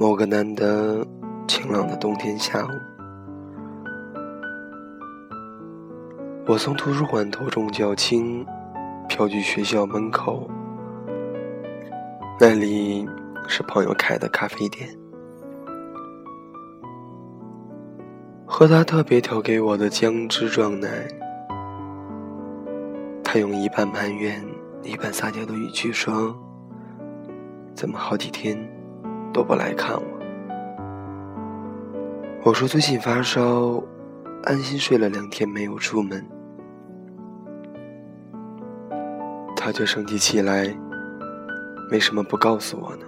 某个难得晴朗的冬天下午，我从图书馆头重脚轻飘去学校门口，那里是朋友开的咖啡店，喝他特别调给我的姜汁撞奶。他用一半埋怨、一半撒娇的语气说：“怎么好几天都不来看我？”我说：“最近发烧，安心睡了两天没有出门。”他却生起气来：“为什么不告诉我呢？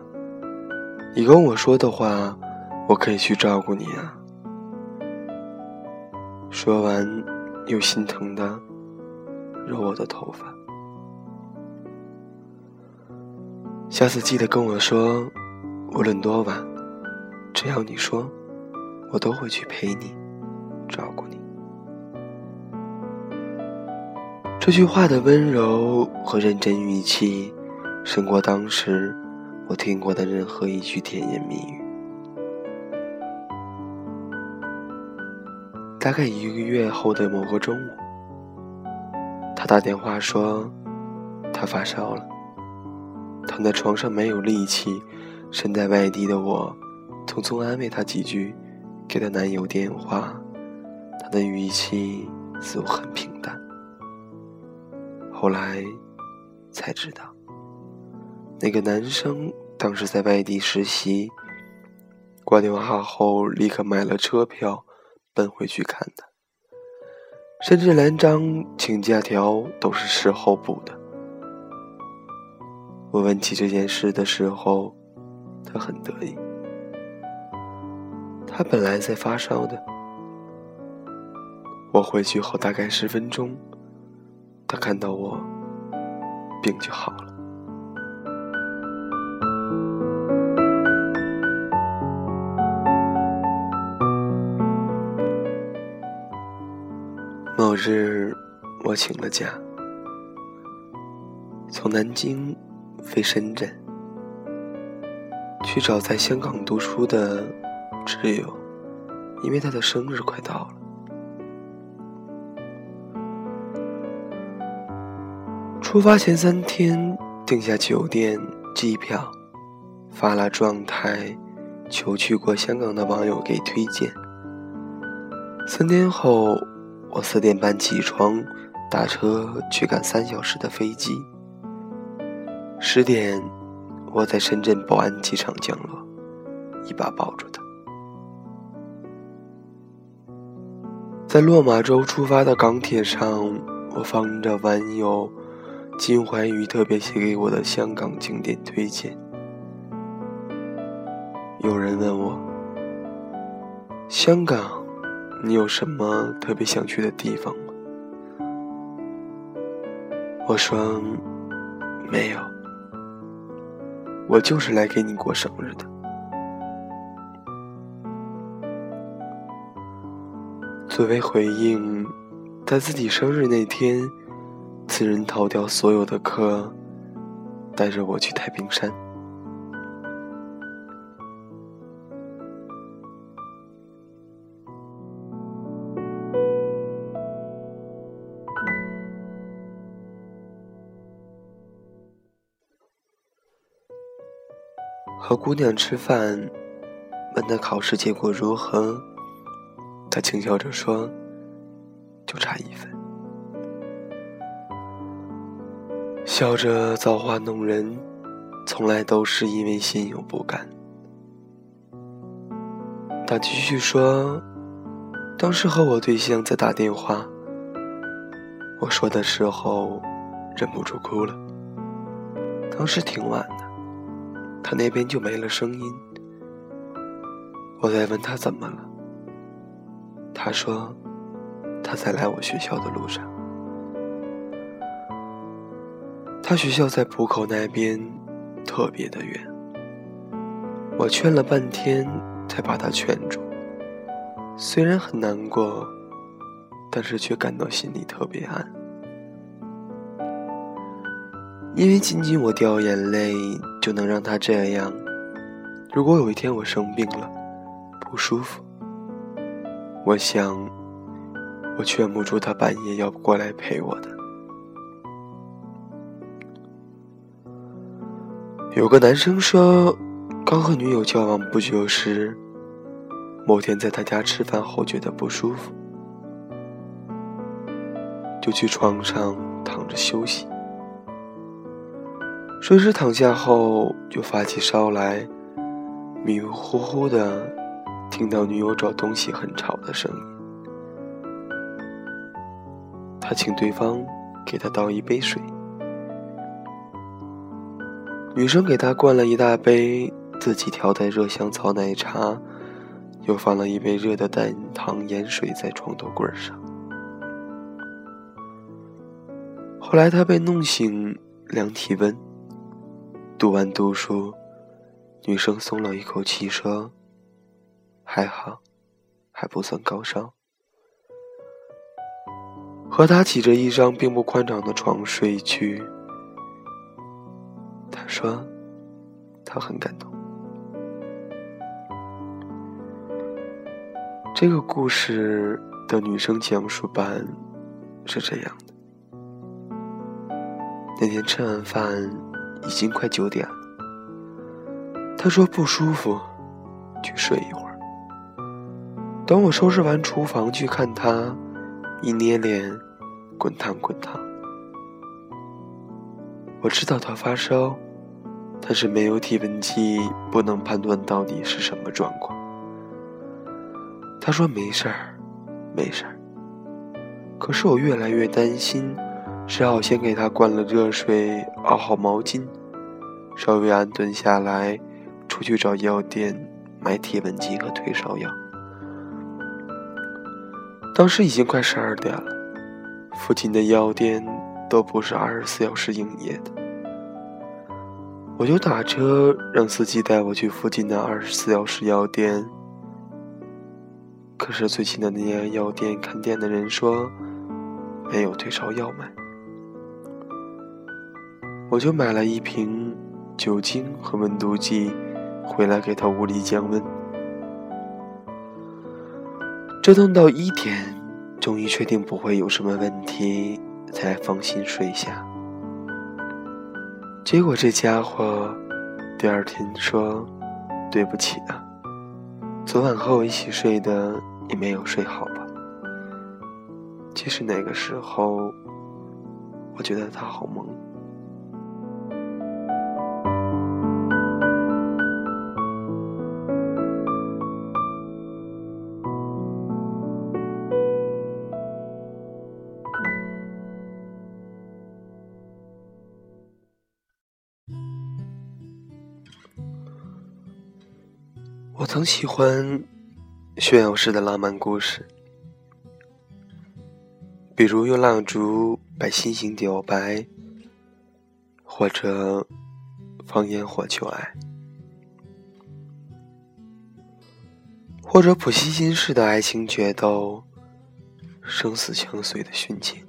你跟我说的话，我可以去照顾你啊。”说完，又心疼的。揉我的头发，下次记得跟我说，无论多晚，只要你说，我都会去陪你，照顾你。这句话的温柔和认真语气，胜过当时我听过的任何一句甜言蜜语。大概一个月后的某个中午。他打电话说，他发烧了，躺在床上没有力气。身在外地的我，匆匆安慰她几句，给她男友电话，她的语气似乎很平淡。后来才知道，那个男生当时在外地实习，挂电话后立刻买了车票，奔回去看她。甚至连张请假条都是事后补的。我问起这件事的时候，他很得意。他本来在发烧的。我回去后大概十分钟，他看到我，病就好了。某日，我请了假，从南京飞深圳，去找在香港读书的挚友，因为他的生日快到了。出发前三天，订下酒店、机票，发了状态，求去过香港的网友给推荐。三天后。我四点半起床，打车去赶三小时的飞机。十点，我在深圳宝安机场降落，一把抱住他。在落马洲出发的港铁上，我放着网友金怀宇特别写给我的香港景点推荐。有人问我，香港。你有什么特别想去的地方吗？我说没有，我就是来给你过生日的。作为回应，在自己生日那天，此人逃掉所有的课，带着我去太平山。和姑娘吃饭，问她考试结果如何，她轻笑着说：“就差一分。”笑着造化弄人，从来都是因为心有不甘。她继续说：“当时和我对象在打电话，我说的时候忍不住哭了。当时挺晚的。”他那边就没了声音。我在问他怎么了，他说他在来我学校的路上。他学校在浦口那边，特别的远。我劝了半天，才把他劝住。虽然很难过，但是却感到心里特别安。因为仅仅我掉眼泪就能让他这样，如果有一天我生病了，不舒服，我想，我劝不住他半夜要过来陪我的。有个男生说，刚和女友交往不久时，某天在他家吃饭后觉得不舒服，就去床上躺着休息。睡时躺下后就发起烧来，迷迷糊糊的听到女友找东西很吵的声音。他请对方给他倒一杯水。女生给他灌了一大杯自己调的热香草奶茶，又放了一杯热的淡糖盐水在床头柜上。后来他被弄醒，量体温。读完读书，女生松了一口气说：“还好，还不算高烧。”和他挤着一张并不宽敞的床睡去。他说：“他很感动。”这个故事的女生讲述版是这样的：那天吃完饭已经快九点了，他说不舒服，去睡一会儿。等我收拾完厨房去看他，一捏脸，滚烫滚烫。我知道他发烧。但是没有体温计，不能判断到底是什么状况。他说没事儿，没事儿。可是我越来越担心，只好先给他灌了热水，熬好毛巾，稍微安顿下来，出去找药店买体温计和退烧药。当时已经快十二点了，附近的药店都不是二十四小时营业的。我就打车让司机带我去附近的二十四小时药店，可是最近的那家药店看店的人说没有退烧药卖，我就买了一瓶酒精和温度计回来给他屋里降温，折腾到一点，终于确定不会有什么问题，才放心睡下。结果这家伙第二天说：“对不起啊，昨晚和我一起睡的你没有睡好吧？”其实那个时候，我觉得他好萌。曾喜欢炫耀式的浪漫故事，比如用蜡烛摆心形表白，或者放烟火求爱，或者普希金式的爱情决斗，生死相随的殉情。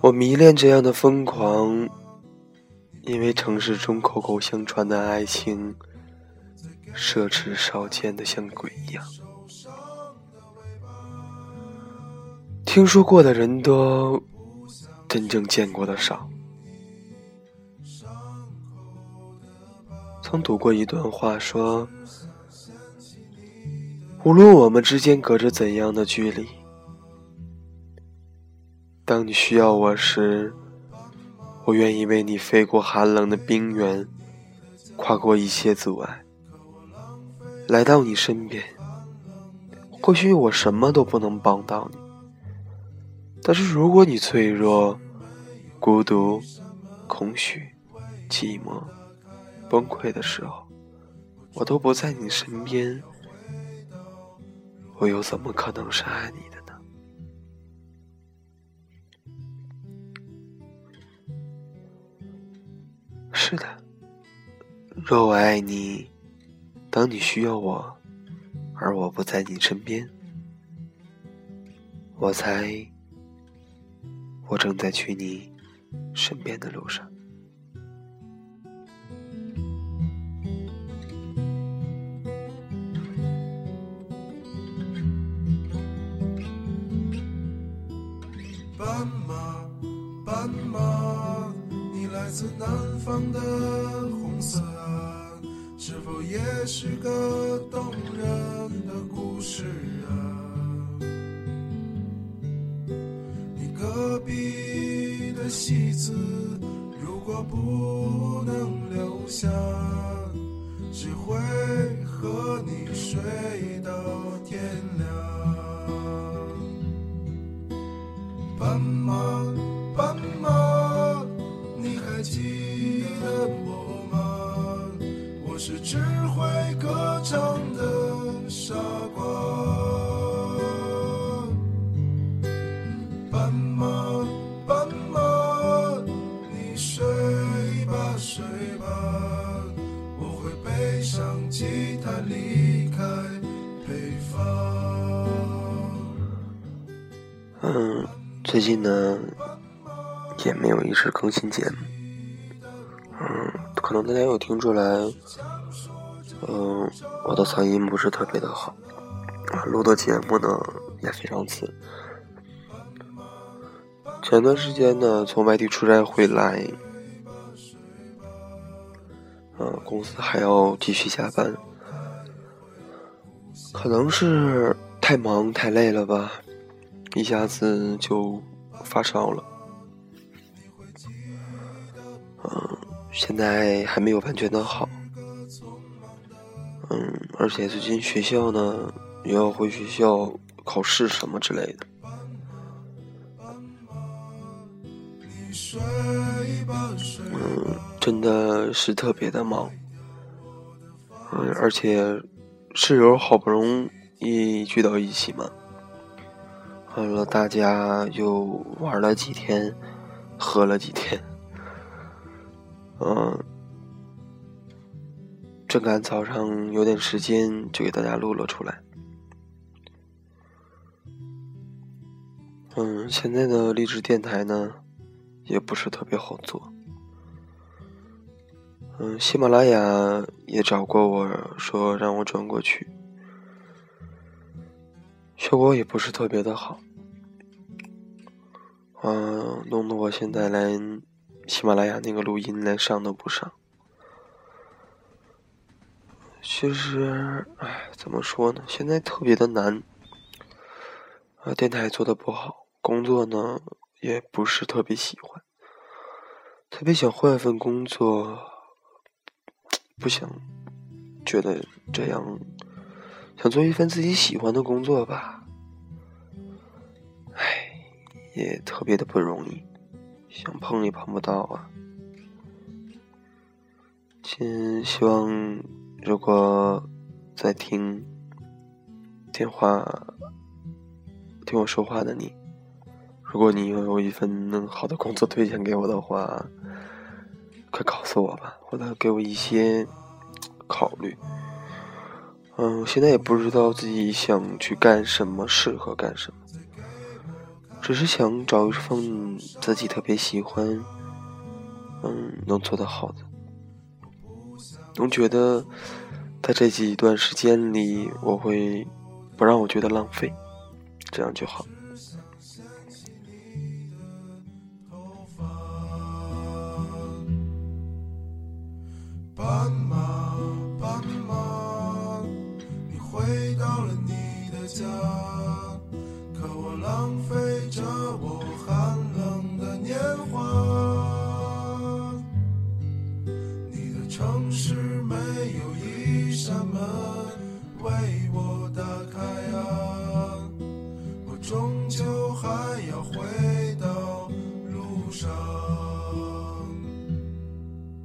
我迷恋这样的疯狂。因为城市中口口相传的爱情，奢侈少见的像鬼一样。听说过的人多，真正见过的少。曾读过一段话，说：无论我们之间隔着怎样的距离，当你需要我时。我愿意为你飞过寒冷的冰原，跨过一切阻碍，来到你身边。或许我什么都不能帮到你，但是如果你脆弱、孤独、空虚、寂寞、崩溃的时候，我都不在你身边，我又怎么可能是爱你？是的，若我爱你，当你需要我，而我不在你身边，我猜我正在去你身边的路上。是啊？你隔壁的戏子，如果不能留下，只会和你睡到天亮。斑马，斑马，你还记得我吗？我是只会歌唱的最近呢也没有一直更新节目。嗯，可能大家有听出来，嗯，我的嗓音不是特别的好，录的节目呢也非常次。前段时间呢，从外地出差回来，嗯，公司还要继续加班，可能是太忙太累了吧，一下子就发烧了。嗯，现在还没有完全的好。嗯，而且最近学校呢又要回学校考试什么之类的。嗯，真的是特别的忙。嗯，而且室友好不容易聚到一起嘛，完了大家又玩了几天，喝了几天。嗯，正赶早上有点时间，就给大家录了出来。嗯，现在的励志电台呢，也不是特别好做。嗯，喜马拉雅也找过我说让我转过去，效果也不是特别的好。嗯，弄得我现在连喜马拉雅那个录音连上都不上。其实，唉，怎么说呢？现在特别的难。啊，电台做的不好，工作呢也不是特别喜欢，特别想换一份工作，不想觉得这样，想做一份自己喜欢的工作吧。唉，也特别的不容易，想碰也碰不到啊。亲希望，如果在听电话。听我说话的你，如果你拥有一份能好的工作推荐给我的话，快告诉我吧，或者给我一些考虑。嗯，现在也不知道自己想去干什么，适合干什么，只是想找一份自己特别喜欢，嗯，能做得好的，总觉得在这几段时间里，我会不让我觉得浪费。这样就好。